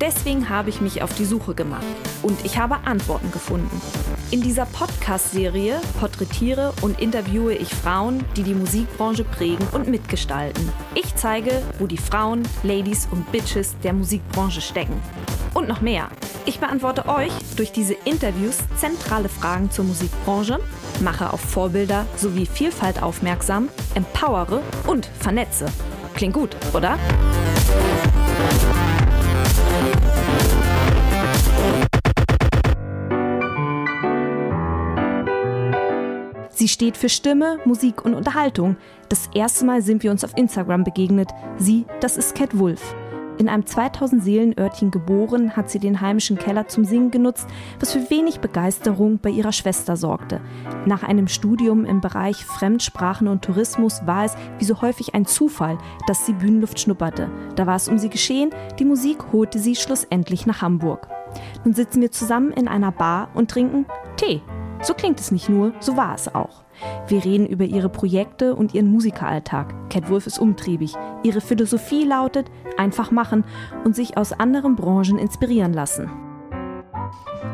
Deswegen habe ich mich auf die Suche gemacht und ich habe Antworten gefunden. In dieser Podcast-Serie porträtiere und interviewe ich Frauen, die die Musikbranche prägen und mitgestalten. Ich zeige, wo die Frauen, Ladies und Bitches der Musikbranche stecken. Und noch mehr. Ich beantworte euch durch diese Interviews zentrale Fragen zur Musikbranche, mache auf Vorbilder sowie Vielfalt aufmerksam, empowere und vernetze. Klingt gut, oder? Sie steht für Stimme, Musik und Unterhaltung. Das erste Mal sind wir uns auf Instagram begegnet. Sie, das ist Cat Wolf. In einem 2000 Seelenörtchen geboren, hat sie den heimischen Keller zum Singen genutzt, was für wenig Begeisterung bei ihrer Schwester sorgte. Nach einem Studium im Bereich Fremdsprachen und Tourismus war es, wie so häufig, ein Zufall, dass sie Bühnenluft schnupperte. Da war es um sie geschehen, die Musik holte sie schlussendlich nach Hamburg. Nun sitzen wir zusammen in einer Bar und trinken Tee. So klingt es nicht nur, so war es auch. Wir reden über ihre Projekte und ihren Musikeralltag. Cat Wolf ist umtriebig. Ihre Philosophie lautet, einfach machen und sich aus anderen Branchen inspirieren lassen.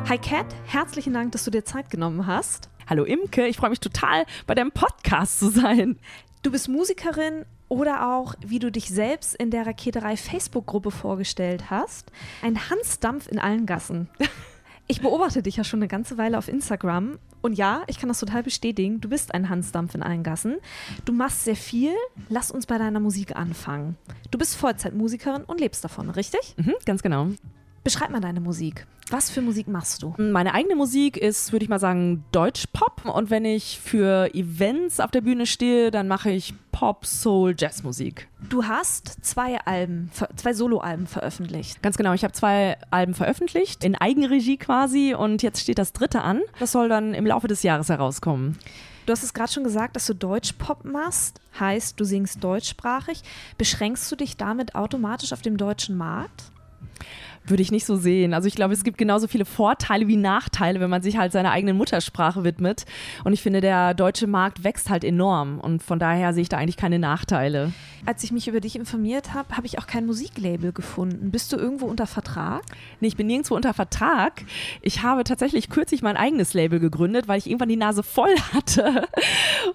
Hi Cat, herzlichen Dank, dass du dir Zeit genommen hast. Hallo Imke, ich freue mich total, bei deinem Podcast zu sein. Du bist Musikerin oder auch, wie du dich selbst in der Raketerei Facebook-Gruppe vorgestellt hast, ein Hansdampf in allen Gassen. Ich beobachte dich ja schon eine ganze Weile auf Instagram und ja, ich kann das total bestätigen. Du bist ein Hansdampf in allen Gassen. Du machst sehr viel. Lass uns bei deiner Musik anfangen. Du bist Vollzeitmusikerin und lebst davon, richtig? Mhm, ganz genau. Beschreib mal deine Musik. Was für Musik machst du? Meine eigene Musik ist, würde ich mal sagen, Deutschpop. Und wenn ich für Events auf der Bühne stehe, dann mache ich Pop, Soul, Jazzmusik. Du hast zwei Alben, zwei Soloalben veröffentlicht. Ganz genau, ich habe zwei Alben veröffentlicht, in Eigenregie quasi. Und jetzt steht das dritte an. Das soll dann im Laufe des Jahres herauskommen. Du hast es gerade schon gesagt, dass du Deutschpop machst, heißt du singst deutschsprachig. Beschränkst du dich damit automatisch auf dem deutschen Markt? Würde ich nicht so sehen. Also ich glaube, es gibt genauso viele Vorteile wie Nachteile, wenn man sich halt seiner eigenen Muttersprache widmet. Und ich finde, der deutsche Markt wächst halt enorm. Und von daher sehe ich da eigentlich keine Nachteile. Als ich mich über dich informiert habe, habe ich auch kein Musiklabel gefunden. Bist du irgendwo unter Vertrag? Nee, ich bin nirgendwo unter Vertrag. Ich habe tatsächlich kürzlich mein eigenes Label gegründet, weil ich irgendwann die Nase voll hatte.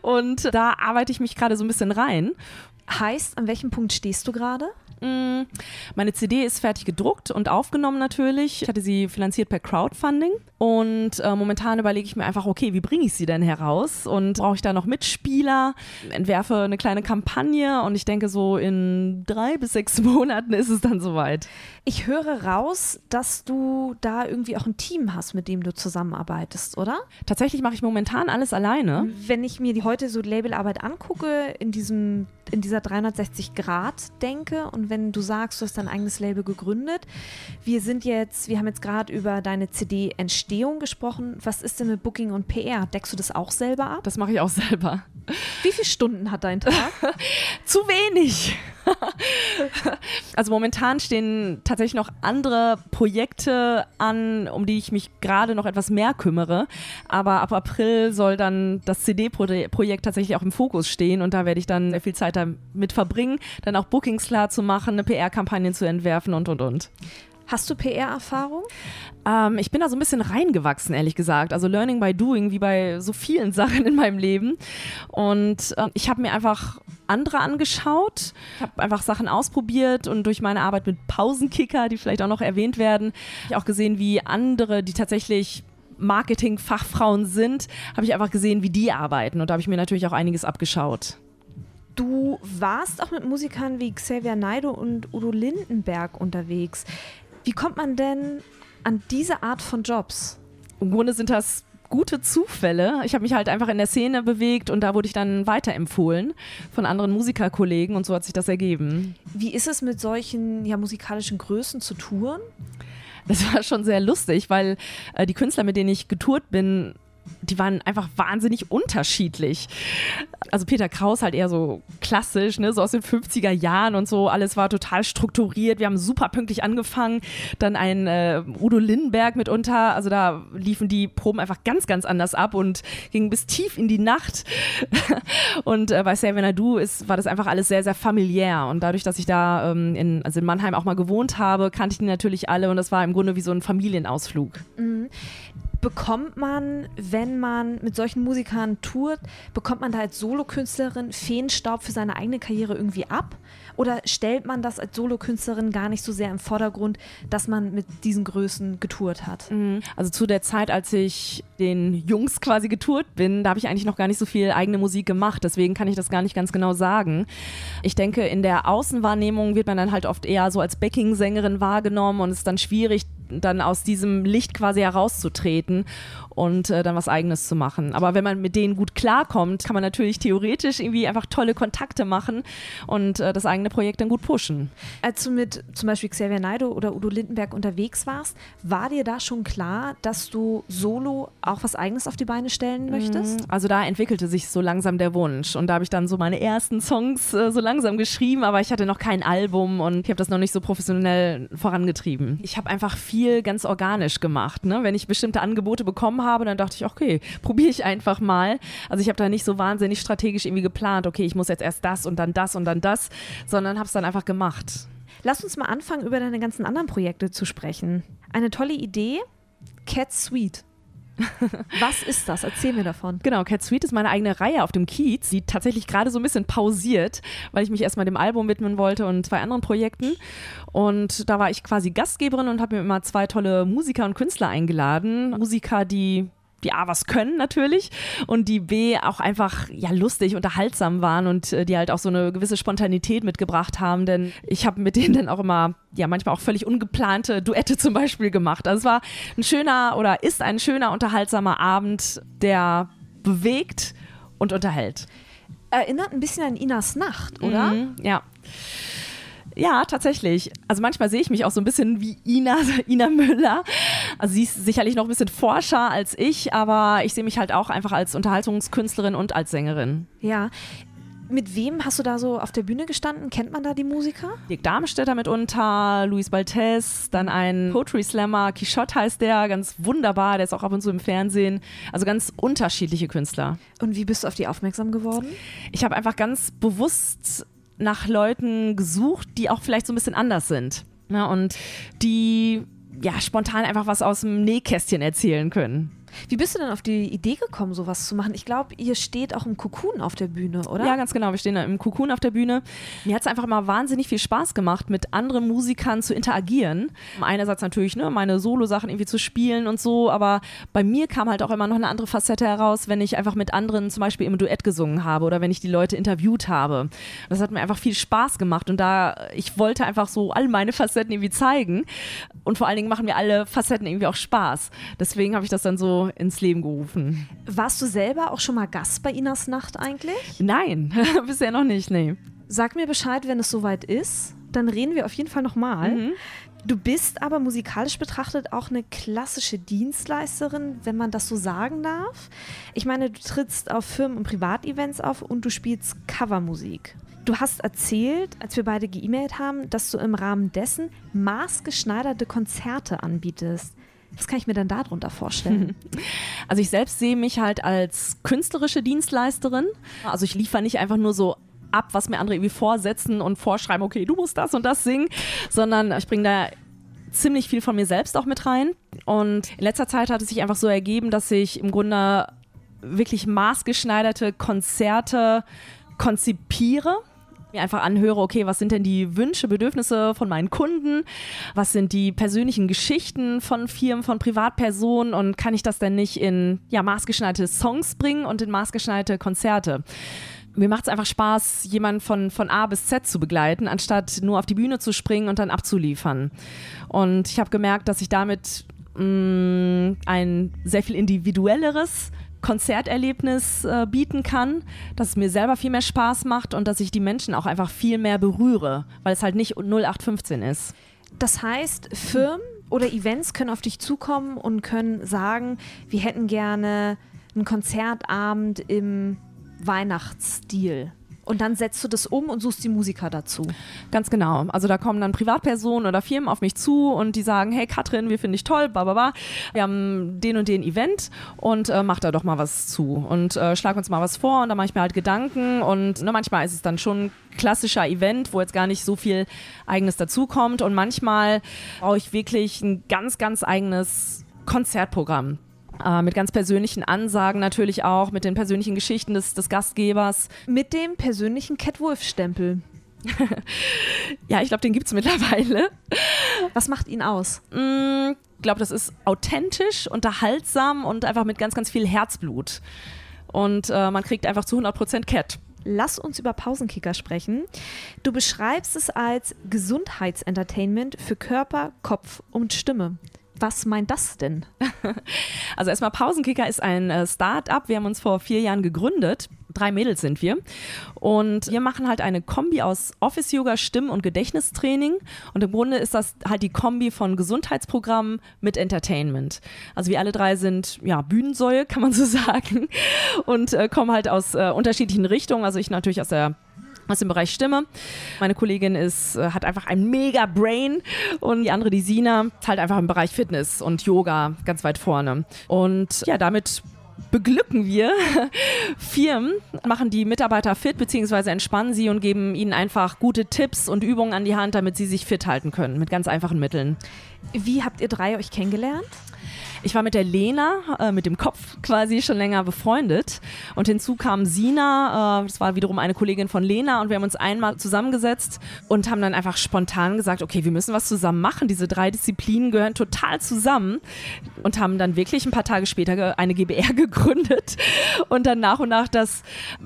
Und da arbeite ich mich gerade so ein bisschen rein. Heißt, an welchem Punkt stehst du gerade? Mm, meine CD ist fertig gedruckt und aufgenommen natürlich. Ich hatte sie finanziert per Crowdfunding und äh, momentan überlege ich mir einfach, okay, wie bringe ich sie denn heraus? Und brauche ich da noch Mitspieler? Entwerfe eine kleine Kampagne und ich denke, so in drei bis sechs Monaten ist es dann soweit. Ich höre raus, dass du da irgendwie auch ein Team hast, mit dem du zusammenarbeitest, oder? Tatsächlich mache ich momentan alles alleine. Wenn ich mir die heute so Labelarbeit angucke, in diesem in dieser 360 Grad denke und wenn du sagst, du hast dein eigenes Label gegründet, wir sind jetzt, wir haben jetzt gerade über deine CD Entstehung gesprochen. Was ist denn mit Booking und PR? Deckst du das auch selber ab? Das mache ich auch selber. Wie viele Stunden hat dein Tag? Zu wenig. also momentan stehen tatsächlich noch andere Projekte an, um die ich mich gerade noch etwas mehr kümmere. Aber ab April soll dann das CD-Projekt tatsächlich auch im Fokus stehen und da werde ich dann viel Zeit damit verbringen, dann auch Bookings klar zu machen, eine PR-Kampagne zu entwerfen und und und. Hast du PR-Erfahrung? Ähm, ich bin da so ein bisschen reingewachsen, ehrlich gesagt. Also Learning by Doing, wie bei so vielen Sachen in meinem Leben. Und äh, ich habe mir einfach andere angeschaut, habe einfach Sachen ausprobiert und durch meine Arbeit mit Pausenkicker, die vielleicht auch noch erwähnt werden, habe ich auch gesehen, wie andere, die tatsächlich Marketing-Fachfrauen sind, habe ich einfach gesehen, wie die arbeiten. Und da habe ich mir natürlich auch einiges abgeschaut. Du warst auch mit Musikern wie Xavier Naidoo und Udo Lindenberg unterwegs. Wie kommt man denn an diese Art von Jobs? Im Grunde sind das gute Zufälle. Ich habe mich halt einfach in der Szene bewegt und da wurde ich dann weiterempfohlen von anderen Musikerkollegen und so hat sich das ergeben. Wie ist es mit solchen ja, musikalischen Größen zu touren? Das war schon sehr lustig, weil äh, die Künstler, mit denen ich getourt bin, die waren einfach wahnsinnig unterschiedlich. Also Peter Kraus halt eher so klassisch, ne, so aus den 50er Jahren und so. Alles war total strukturiert. Wir haben super pünktlich angefangen. Dann ein äh, Udo Lindenberg mitunter. Also da liefen die Proben einfach ganz, ganz anders ab und gingen bis tief in die Nacht. und äh, bei Xavier Nadu ist, war das einfach alles sehr, sehr familiär. Und dadurch, dass ich da ähm, in, also in Mannheim auch mal gewohnt habe, kannte ich die natürlich alle. Und das war im Grunde wie so ein Familienausflug. Mhm bekommt man, wenn man mit solchen Musikern tourt, bekommt man da als Solokünstlerin Feenstaub für seine eigene Karriere irgendwie ab? Oder stellt man das als Solokünstlerin gar nicht so sehr im Vordergrund, dass man mit diesen Größen getourt hat? Mhm. Also zu der Zeit, als ich den Jungs quasi getourt bin, da habe ich eigentlich noch gar nicht so viel eigene Musik gemacht. Deswegen kann ich das gar nicht ganz genau sagen. Ich denke, in der Außenwahrnehmung wird man dann halt oft eher so als Backing-Sängerin wahrgenommen und es ist dann schwierig, dann aus diesem Licht quasi herauszutreten und äh, dann was eigenes zu machen. Aber wenn man mit denen gut klarkommt, kann man natürlich theoretisch irgendwie einfach tolle Kontakte machen und äh, das eigene Projekt dann gut pushen. Als du mit zum Beispiel Xavier Naido oder Udo Lindenberg unterwegs warst, war dir da schon klar, dass du solo auch was eigenes auf die Beine stellen mhm. möchtest? Also da entwickelte sich so langsam der Wunsch und da habe ich dann so meine ersten Songs äh, so langsam geschrieben, aber ich hatte noch kein Album und ich habe das noch nicht so professionell vorangetrieben. Ich habe einfach viel viel ganz organisch gemacht. Ne? Wenn ich bestimmte Angebote bekommen habe, dann dachte ich, okay, probiere ich einfach mal. Also ich habe da nicht so wahnsinnig strategisch irgendwie geplant, okay, ich muss jetzt erst das und dann das und dann das, sondern habe es dann einfach gemacht. Lass uns mal anfangen, über deine ganzen anderen Projekte zu sprechen. Eine tolle Idee, Cat Sweet. Was ist das? Erzähl mir davon. Genau, Cat Sweet ist meine eigene Reihe auf dem Kiez, die tatsächlich gerade so ein bisschen pausiert, weil ich mich erstmal dem Album widmen wollte und zwei anderen Projekten. Und da war ich quasi Gastgeberin und habe mir immer zwei tolle Musiker und Künstler eingeladen. Musiker, die die A was können natürlich und die B auch einfach ja lustig, unterhaltsam waren und äh, die halt auch so eine gewisse Spontanität mitgebracht haben, denn ich habe mit denen dann auch immer ja manchmal auch völlig ungeplante Duette zum Beispiel gemacht. Also es war ein schöner oder ist ein schöner unterhaltsamer Abend, der bewegt und unterhält. Erinnert ein bisschen an Inas Nacht, oder? Mhm, ja. Ja, tatsächlich. Also manchmal sehe ich mich auch so ein bisschen wie Ina, Ina Müller. Also sie ist sicherlich noch ein bisschen forscher als ich, aber ich sehe mich halt auch einfach als Unterhaltungskünstlerin und als Sängerin. Ja. Mit wem hast du da so auf der Bühne gestanden? Kennt man da die Musiker? Dirk Darmstädter mitunter, Luis Baltes, dann ein Poetry Slammer, Quichotte heißt der, ganz wunderbar, der ist auch ab und zu im Fernsehen. Also ganz unterschiedliche Künstler. Und wie bist du auf die aufmerksam geworden? Ich habe einfach ganz bewusst nach Leuten gesucht, die auch vielleicht so ein bisschen anders sind. Ne? Und die ja spontan einfach was aus dem Nähkästchen erzählen können. Wie bist du denn auf die Idee gekommen, sowas zu machen? Ich glaube, ihr steht auch im Cocoon auf der Bühne, oder? Ja, ganz genau. Wir stehen im Cocoon auf der Bühne. Mir hat es einfach immer wahnsinnig viel Spaß gemacht, mit anderen Musikern zu interagieren. Einerseits natürlich ne, meine Solo-Sachen irgendwie zu spielen und so, aber bei mir kam halt auch immer noch eine andere Facette heraus, wenn ich einfach mit anderen zum Beispiel im Duett gesungen habe oder wenn ich die Leute interviewt habe. Das hat mir einfach viel Spaß gemacht und da ich wollte einfach so all meine Facetten irgendwie zeigen und vor allen Dingen machen mir alle Facetten irgendwie auch Spaß. Deswegen habe ich das dann so ins Leben gerufen. Warst du selber auch schon mal Gast bei Inas Nacht eigentlich? Nein, bisher noch nicht, nee. Sag mir Bescheid, wenn es soweit ist. Dann reden wir auf jeden Fall nochmal. Mhm. Du bist aber musikalisch betrachtet auch eine klassische Dienstleisterin, wenn man das so sagen darf. Ich meine, du trittst auf Firmen- und Privatevents auf und du spielst Covermusik. Du hast erzählt, als wir beide geemailt haben, dass du im Rahmen dessen maßgeschneiderte Konzerte anbietest. Was kann ich mir dann darunter vorstellen? Also ich selbst sehe mich halt als künstlerische Dienstleisterin. Also ich liefere nicht einfach nur so ab, was mir andere irgendwie vorsetzen und vorschreiben, okay, du musst das und das singen, sondern ich bringe da ziemlich viel von mir selbst auch mit rein. Und in letzter Zeit hat es sich einfach so ergeben, dass ich im Grunde wirklich maßgeschneiderte Konzerte konzipiere mir einfach anhöre, okay, was sind denn die Wünsche, Bedürfnisse von meinen Kunden? Was sind die persönlichen Geschichten von Firmen, von Privatpersonen und kann ich das denn nicht in ja, maßgeschneiderte Songs bringen und in maßgeschneiderte Konzerte? mir macht es einfach Spaß, jemanden von, von A bis Z zu begleiten, anstatt nur auf die Bühne zu springen und dann abzuliefern. Und ich habe gemerkt, dass ich damit mh, mm, ein sehr viel individuelleres Konzerterlebnis äh, bieten kann, dass es mir selber viel mehr Spaß macht und dass ich die Menschen auch einfach viel mehr berühre, weil es halt nicht 0815 ist. Das heißt, Firmen oder Events können auf dich zukommen und können sagen, wir hätten gerne einen Konzertabend im Weihnachtsstil. Und dann setzt du das um und suchst die Musiker dazu. Ganz genau. Also da kommen dann Privatpersonen oder Firmen auf mich zu und die sagen, hey Katrin, wir finden dich toll, bla bla bla. Wir haben den und den Event und äh, mach da doch mal was zu und äh, schlag uns mal was vor und da mache ich mir halt Gedanken und ne, manchmal ist es dann schon klassischer Event, wo jetzt gar nicht so viel eigenes dazukommt und manchmal brauche ich wirklich ein ganz, ganz eigenes Konzertprogramm. Äh, mit ganz persönlichen Ansagen natürlich auch, mit den persönlichen Geschichten des, des Gastgebers. Mit dem persönlichen Catwolf-Stempel. ja, ich glaube, den gibt es mittlerweile. Was macht ihn aus? Ich mm, glaube, das ist authentisch, unterhaltsam und einfach mit ganz, ganz viel Herzblut. Und äh, man kriegt einfach zu 100% Cat. Lass uns über Pausenkicker sprechen. Du beschreibst es als Gesundheitsentertainment für Körper, Kopf und Stimme. Was meint das denn? Also erstmal Pausenkicker ist ein äh, Start-up. Wir haben uns vor vier Jahren gegründet. Drei Mädels sind wir. Und wir machen halt eine Kombi aus Office-Yoga, Stimm- und Gedächtnistraining. Und im Grunde ist das halt die Kombi von Gesundheitsprogrammen mit Entertainment. Also wir alle drei sind ja Bühnensäue, kann man so sagen. Und äh, kommen halt aus äh, unterschiedlichen Richtungen. Also ich natürlich aus der aus dem Bereich Stimme. Meine Kollegin ist, äh, hat einfach ein mega Brain und die andere, die Sina, halt einfach im Bereich Fitness und Yoga ganz weit vorne. Und ja, damit beglücken wir Firmen, machen die Mitarbeiter fit bzw. entspannen sie und geben ihnen einfach gute Tipps und Übungen an die Hand, damit sie sich fit halten können mit ganz einfachen Mitteln. Wie habt ihr drei euch kennengelernt? Ich war mit der Lena, äh, mit dem Kopf quasi schon länger befreundet. Und hinzu kam Sina, äh, das war wiederum eine Kollegin von Lena. Und wir haben uns einmal zusammengesetzt und haben dann einfach spontan gesagt, okay, wir müssen was zusammen machen. Diese drei Disziplinen gehören total zusammen. Und haben dann wirklich ein paar Tage später eine GBR gegründet und dann nach und nach das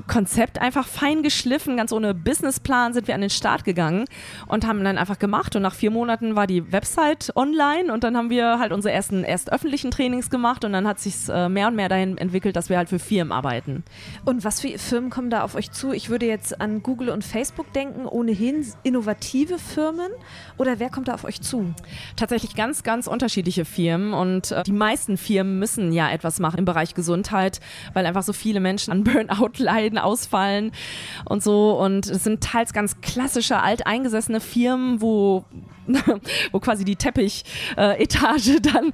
Konzept einfach fein geschliffen. Ganz ohne Businessplan sind wir an den Start gegangen und haben dann einfach gemacht. Und nach vier Monaten war die Website online und dann haben wir halt unsere ersten erst öffentlich beruflichen Trainings gemacht und dann hat sich äh, mehr und mehr dahin entwickelt, dass wir halt für Firmen arbeiten. Und was für Firmen kommen da auf euch zu? Ich würde jetzt an Google und Facebook denken, ohnehin innovative Firmen oder wer kommt da auf euch zu? Tatsächlich ganz, ganz unterschiedliche Firmen und äh, die meisten Firmen müssen ja etwas machen im Bereich Gesundheit, weil einfach so viele Menschen an Burnout leiden, ausfallen und so und es sind teils ganz klassische, alteingesessene Firmen, wo wo quasi die Teppichetage äh, dann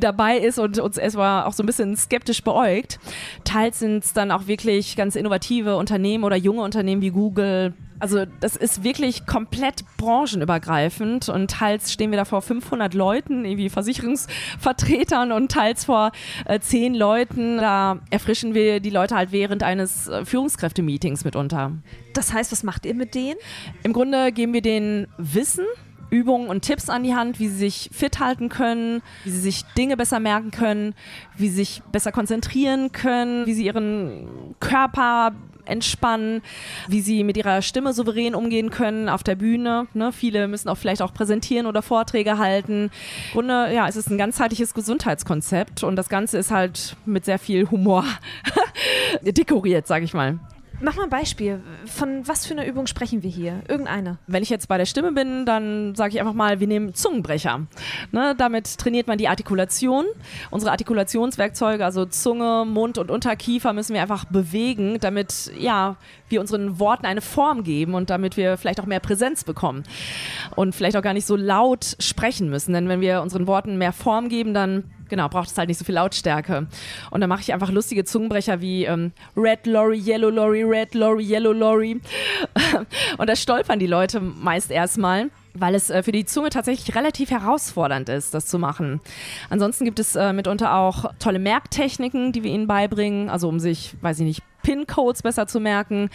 irgendwie dabei ist und uns erstmal auch so ein bisschen skeptisch beäugt. Teils sind es dann auch wirklich ganz innovative Unternehmen oder junge Unternehmen wie Google, also das ist wirklich komplett branchenübergreifend und teils stehen wir da vor 500 Leuten, irgendwie Versicherungsvertretern und teils vor äh, 10 Leuten. Da erfrischen wir die Leute halt während eines äh, Führungskräftemeetings mitunter. Das heißt, was macht ihr mit denen? Im Grunde geben wir denen Wissen, Übungen und Tipps an die Hand, wie sie sich fit halten können, wie sie sich Dinge besser merken können, wie sie sich besser konzentrieren können, wie sie ihren Körper entspannen, wie sie mit ihrer Stimme souverän umgehen können auf der Bühne. Ne? Viele müssen auch vielleicht auch präsentieren oder Vorträge halten. Im Grunde, ja, es ist ein ganzheitliches Gesundheitskonzept und das Ganze ist halt mit sehr viel Humor dekoriert, sage ich mal. Mach mal ein Beispiel. Von was für einer Übung sprechen wir hier? Irgendeine. Wenn ich jetzt bei der Stimme bin, dann sage ich einfach mal, wir nehmen Zungenbrecher. Ne, damit trainiert man die Artikulation. Unsere Artikulationswerkzeuge, also Zunge, Mund und Unterkiefer, müssen wir einfach bewegen, damit ja, wir unseren Worten eine Form geben und damit wir vielleicht auch mehr Präsenz bekommen. Und vielleicht auch gar nicht so laut sprechen müssen. Denn wenn wir unseren Worten mehr Form geben, dann genau, braucht es halt nicht so viel Lautstärke. Und dann mache ich einfach lustige Zungenbrecher wie ähm, Red Lorry, Yellow Lorry, Red Lorry, Yellow Lorry. und da stolpern die Leute meist erstmal weil es äh, für die Zunge tatsächlich relativ herausfordernd ist, das zu machen. Ansonsten gibt es äh, mitunter auch tolle Merktechniken, die wir ihnen beibringen, also um sich, weiß ich nicht, PIN-Codes besser zu merken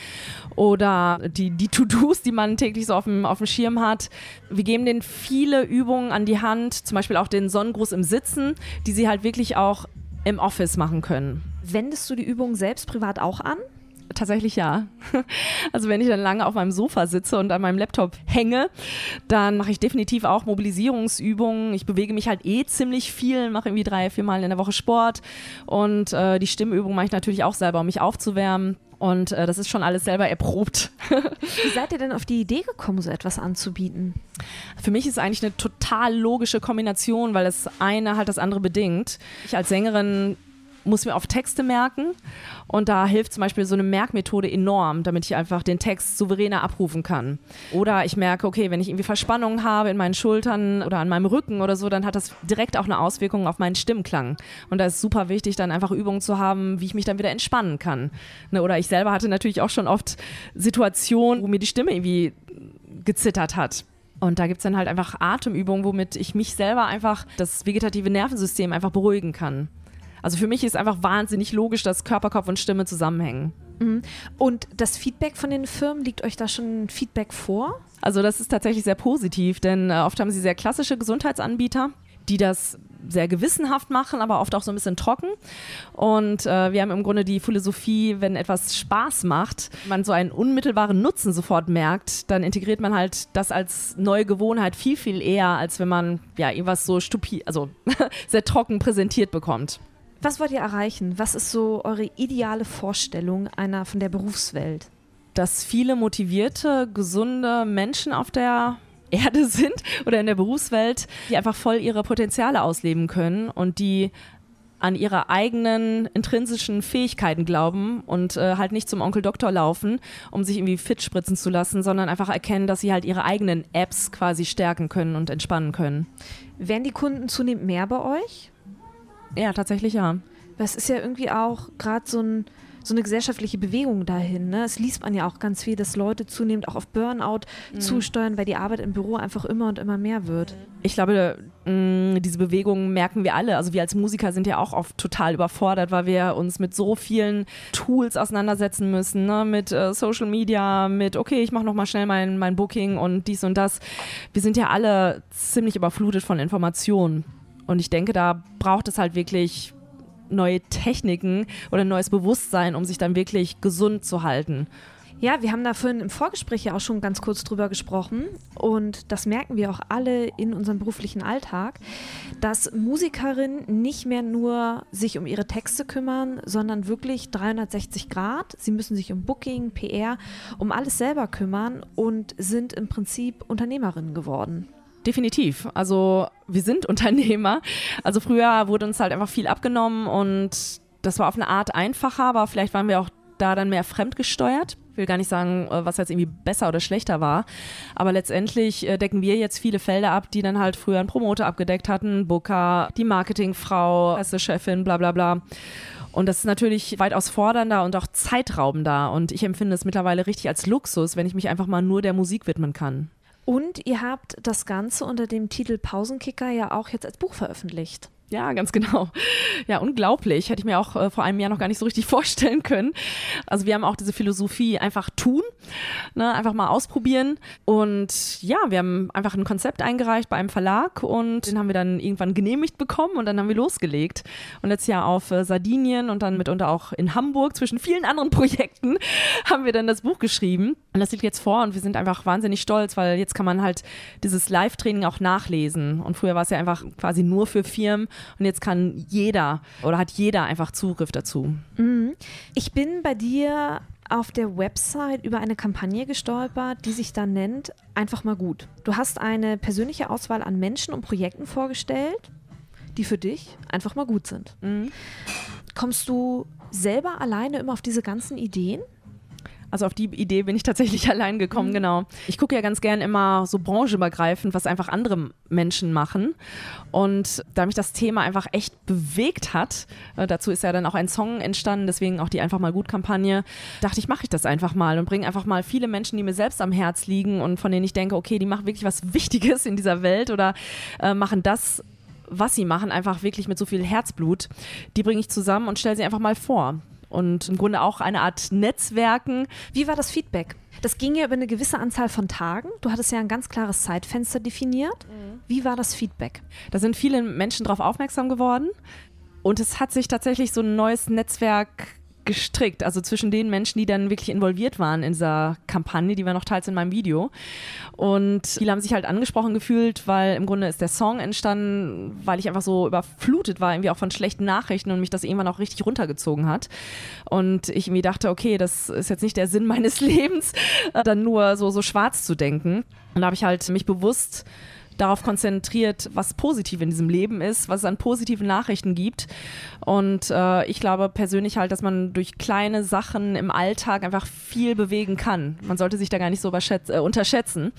oder die, die To-Dos, die man täglich so auf dem, auf dem Schirm hat. Wir geben denen viele Übungen an die Hand, zum Beispiel auch den Sonnengruß im Sitzen, die sie halt wirklich auch im Office machen können. Wendest du die Übungen selbst privat auch an? Tatsächlich ja. Also wenn ich dann lange auf meinem Sofa sitze und an meinem Laptop hänge, dann mache ich definitiv auch Mobilisierungsübungen. Ich bewege mich halt eh ziemlich viel, mache irgendwie drei, vier Mal in der Woche Sport und äh, die Stimmübung mache ich natürlich auch selber, um mich aufzuwärmen. Und äh, das ist schon alles selber erprobt. Wie seid ihr denn auf die Idee gekommen, so etwas anzubieten? Für mich ist es eigentlich eine total logische Kombination, weil das eine halt das andere bedingt. Ich als Sängerin muss mir auf Texte merken und da hilft zum Beispiel so eine Merkmethode enorm, damit ich einfach den Text souveräner abrufen kann. Oder ich merke, okay, wenn ich irgendwie Verspannungen habe in meinen Schultern oder an meinem Rücken oder so, dann hat das direkt auch eine Auswirkung auf meinen Stimmklang. Und da ist super wichtig, dann einfach Übungen zu haben, wie ich mich dann wieder entspannen kann. Ne, oder ich selber hatte natürlich auch schon oft Situationen, wo mir die Stimme irgendwie gezittert hat. Und da gibt es dann halt einfach Atemübungen, womit ich mich selber einfach, das vegetative Nervensystem einfach beruhigen kann. Also für mich ist einfach wahnsinnig logisch, dass Körper, Kopf und Stimme zusammenhängen. Mhm. Und das Feedback von den Firmen, liegt euch da schon Feedback vor? Also das ist tatsächlich sehr positiv, denn äh, oft haben sie sehr klassische Gesundheitsanbieter, die das sehr gewissenhaft machen, aber oft auch so ein bisschen trocken. Und äh, wir haben im Grunde die Philosophie, wenn etwas Spaß macht, man so einen unmittelbaren Nutzen sofort merkt, dann integriert man halt das als neue Gewohnheit viel, viel eher, als wenn man ja irgendwas so stupid, also sehr trocken präsentiert bekommt. Was wollt ihr erreichen? Was ist so eure ideale Vorstellung einer von der Berufswelt? Dass viele motivierte, gesunde Menschen auf der Erde sind oder in der Berufswelt, die einfach voll ihre Potenziale ausleben können und die an ihre eigenen intrinsischen Fähigkeiten glauben und äh, halt nicht zum Onkel Doktor laufen, um sich irgendwie fit spritzen zu lassen, sondern einfach erkennen, dass sie halt ihre eigenen Apps quasi stärken können und entspannen können. Werden die Kunden zunehmend mehr bei euch? Ja, tatsächlich ja. Es ist ja irgendwie auch gerade so, ein, so eine gesellschaftliche Bewegung dahin. Ne? Es liest man ja auch ganz viel, dass Leute zunehmend auch auf Burnout mhm. zusteuern, weil die Arbeit im Büro einfach immer und immer mehr wird. Ich glaube, mh, diese Bewegung merken wir alle. Also wir als Musiker sind ja auch oft total überfordert, weil wir uns mit so vielen Tools auseinandersetzen müssen, ne? mit äh, Social Media, mit okay, ich mache nochmal schnell mein, mein Booking und dies und das. Wir sind ja alle ziemlich überflutet von Informationen. Und ich denke, da braucht es halt wirklich neue Techniken oder neues Bewusstsein, um sich dann wirklich gesund zu halten. Ja, wir haben da vorhin im Vorgespräch ja auch schon ganz kurz drüber gesprochen und das merken wir auch alle in unserem beruflichen Alltag, dass Musikerinnen nicht mehr nur sich um ihre Texte kümmern, sondern wirklich 360 Grad. Sie müssen sich um Booking, PR, um alles selber kümmern und sind im Prinzip Unternehmerinnen geworden. Definitiv. Also wir sind Unternehmer. Also früher wurde uns halt einfach viel abgenommen und das war auf eine Art einfacher, aber vielleicht waren wir auch da dann mehr fremdgesteuert. Ich will gar nicht sagen, äh, was jetzt irgendwie besser oder schlechter war. Aber letztendlich äh, decken wir jetzt viele Felder ab, die dann halt früher ein Promoter abgedeckt hatten, Booker, die Marketingfrau, Chefin, bla bla bla. Und das ist natürlich weitaus fordernder und auch zeitraubender. Und ich empfinde es mittlerweile richtig als Luxus, wenn ich mich einfach mal nur der Musik widmen kann. Und ihr habt das Ganze unter dem Titel Pausenkicker ja auch jetzt als Buch veröffentlicht. Ja, ganz genau. Ja, unglaublich. Hätte ich mir auch äh, vor einem Jahr noch gar nicht so richtig vorstellen können. Also wir haben auch diese Philosophie einfach tun, ne, einfach mal ausprobieren. Und ja, wir haben einfach ein Konzept eingereicht bei einem Verlag und den haben wir dann irgendwann genehmigt bekommen und dann haben wir losgelegt. Und letztes Jahr auf äh, Sardinien und dann mitunter auch in Hamburg zwischen vielen anderen Projekten haben wir dann das Buch geschrieben. Und das liegt jetzt vor und wir sind einfach wahnsinnig stolz, weil jetzt kann man halt dieses Live-Training auch nachlesen. Und früher war es ja einfach quasi nur für Firmen und jetzt kann jeder oder hat jeder einfach Zugriff dazu. Mhm. Ich bin bei dir auf der Website über eine Kampagne gestolpert, die sich da nennt Einfach mal gut. Du hast eine persönliche Auswahl an Menschen und Projekten vorgestellt, die für dich einfach mal gut sind. Mhm. Kommst du selber alleine immer auf diese ganzen Ideen? Also auf die Idee bin ich tatsächlich allein gekommen, mhm. genau. Ich gucke ja ganz gern immer so branchenübergreifend, was einfach andere Menschen machen. Und da mich das Thema einfach echt bewegt hat, äh, dazu ist ja dann auch ein Song entstanden, deswegen auch die Einfach mal gut Kampagne, dachte ich, mache ich das einfach mal und bringe einfach mal viele Menschen, die mir selbst am Herz liegen und von denen ich denke, okay, die machen wirklich was Wichtiges in dieser Welt oder äh, machen das was sie machen, einfach wirklich mit so viel Herzblut, die bringe ich zusammen und stelle sie einfach mal vor und im Grunde auch eine Art Netzwerken. Wie war das Feedback? Das ging ja über eine gewisse Anzahl von Tagen. Du hattest ja ein ganz klares Zeitfenster definiert. Mhm. Wie war das Feedback? Da sind viele Menschen darauf aufmerksam geworden und es hat sich tatsächlich so ein neues Netzwerk gestrickt. Also zwischen den Menschen, die dann wirklich involviert waren in dieser Kampagne, die war noch teils in meinem Video. Und viele haben sich halt angesprochen gefühlt, weil im Grunde ist der Song entstanden, weil ich einfach so überflutet war, irgendwie auch von schlechten Nachrichten und mich das irgendwann auch richtig runtergezogen hat. Und ich irgendwie dachte, okay, das ist jetzt nicht der Sinn meines Lebens, dann nur so, so schwarz zu denken. Und da habe ich halt mich bewusst darauf konzentriert, was positiv in diesem Leben ist, was es an positiven Nachrichten gibt. Und äh, ich glaube persönlich halt, dass man durch kleine Sachen im Alltag einfach viel bewegen kann. Man sollte sich da gar nicht so äh, unterschätzen.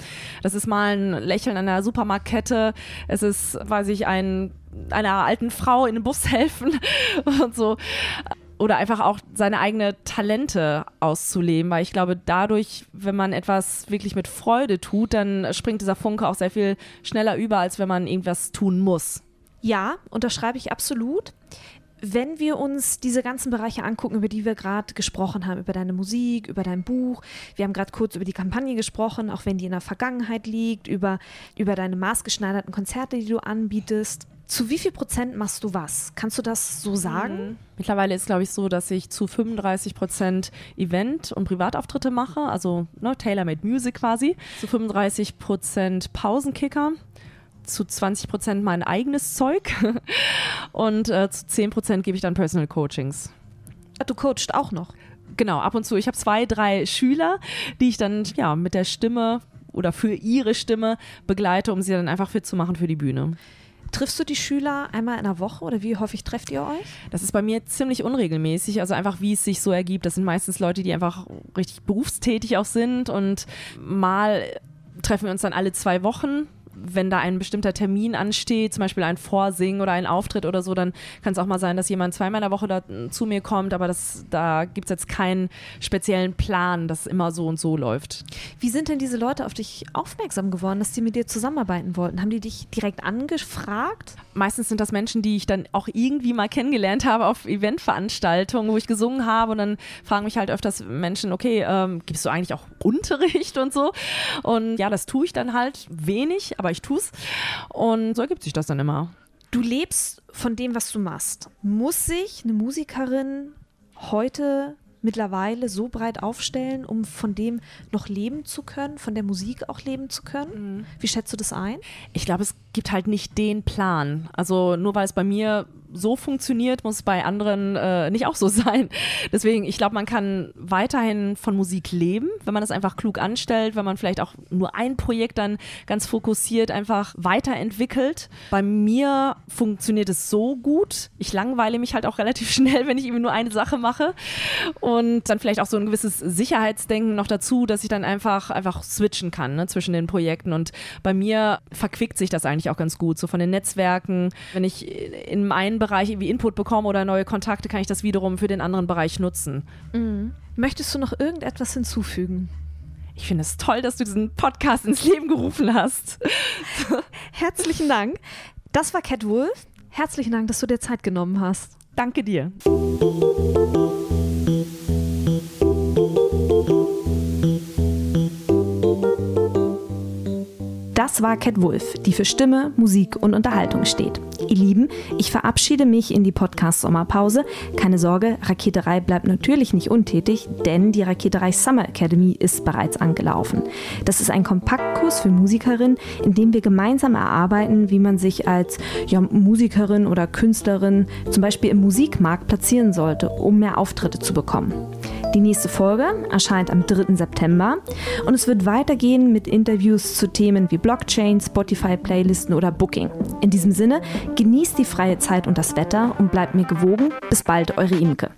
Das ist mal ein Lächeln an der Supermarktkette. Es ist, weiß ich, ein einer alten Frau in den Bus helfen und so oder einfach auch seine eigenen Talente auszuleben, weil ich glaube, dadurch, wenn man etwas wirklich mit Freude tut, dann springt dieser Funke auch sehr viel schneller über, als wenn man irgendwas tun muss. Ja, unterschreibe ich absolut. Wenn wir uns diese ganzen Bereiche angucken, über die wir gerade gesprochen haben, über deine Musik, über dein Buch, wir haben gerade kurz über die Kampagne gesprochen, auch wenn die in der Vergangenheit liegt, über, über deine maßgeschneiderten Konzerte, die du anbietest. Zu wie viel Prozent machst du was? Kannst du das so sagen? Mhm. Mittlerweile ist, glaube ich, so, dass ich zu 35 Prozent Event- und Privatauftritte mache, also ne, Tailor-Made Music quasi, zu 35 Prozent Pausenkicker, zu 20 Prozent mein eigenes Zeug und äh, zu 10 Prozent gebe ich dann Personal Coachings. Ah, du coachst auch noch? Genau, ab und zu. Ich habe zwei, drei Schüler, die ich dann ja mit der Stimme oder für ihre Stimme begleite, um sie dann einfach fit zu machen für die Bühne. Triffst du die Schüler einmal in der Woche oder wie häufig trefft ihr euch? Das ist bei mir ziemlich unregelmäßig, also einfach wie es sich so ergibt. Das sind meistens Leute, die einfach richtig berufstätig auch sind und mal treffen wir uns dann alle zwei Wochen wenn da ein bestimmter Termin ansteht, zum Beispiel ein Vorsingen oder ein Auftritt oder so, dann kann es auch mal sein, dass jemand zweimal in der Woche da, zu mir kommt, aber das, da gibt es jetzt keinen speziellen Plan, dass immer so und so läuft. Wie sind denn diese Leute auf dich aufmerksam geworden, dass die mit dir zusammenarbeiten wollten? Haben die dich direkt angefragt? Meistens sind das Menschen, die ich dann auch irgendwie mal kennengelernt habe auf Eventveranstaltungen, wo ich gesungen habe und dann fragen mich halt öfters Menschen, okay, ähm, gibst du eigentlich auch Unterricht und so? Und ja, das tue ich dann halt wenig, aber ich tue es. Und so ergibt sich das dann immer. Du lebst von dem, was du machst. Muss sich eine Musikerin heute mittlerweile so breit aufstellen, um von dem noch leben zu können, von der Musik auch leben zu können? Mhm. Wie schätzt du das ein? Ich glaube, es gibt halt nicht den Plan. Also nur weil es bei mir so funktioniert, muss bei anderen äh, nicht auch so sein. Deswegen, ich glaube, man kann weiterhin von Musik leben, wenn man das einfach klug anstellt, wenn man vielleicht auch nur ein Projekt dann ganz fokussiert einfach weiterentwickelt. Bei mir funktioniert es so gut. Ich langweile mich halt auch relativ schnell, wenn ich eben nur eine Sache mache. Und dann vielleicht auch so ein gewisses Sicherheitsdenken noch dazu, dass ich dann einfach, einfach switchen kann ne, zwischen den Projekten. Und bei mir verquickt sich das eigentlich auch ganz gut. So von den Netzwerken, wenn ich in einen Bereich irgendwie Input bekomme oder neue Kontakte, kann ich das wiederum für den anderen Bereich nutzen. Mhm. Möchtest du noch irgendetwas hinzufügen? Ich finde es toll, dass du diesen Podcast ins Leben gerufen hast. Herzlichen Dank. Das war Cat Wolf. Herzlichen Dank, dass du dir Zeit genommen hast. Danke dir. Das war Cat Wolf, die für Stimme, Musik und Unterhaltung steht. Ihr Lieben, ich verabschiede mich in die Podcast-Sommerpause. Keine Sorge, Raketerei bleibt natürlich nicht untätig, denn die Raketerei Summer Academy ist bereits angelaufen. Das ist ein Kompaktkurs für Musikerinnen, in dem wir gemeinsam erarbeiten, wie man sich als ja, Musikerin oder Künstlerin zum Beispiel im Musikmarkt platzieren sollte, um mehr Auftritte zu bekommen. Die nächste Folge erscheint am 3. September und es wird weitergehen mit Interviews zu Themen wie Blockchain, Spotify-Playlisten oder Booking. In diesem Sinne, genießt die freie Zeit und das Wetter und bleibt mir gewogen. Bis bald, eure Imke.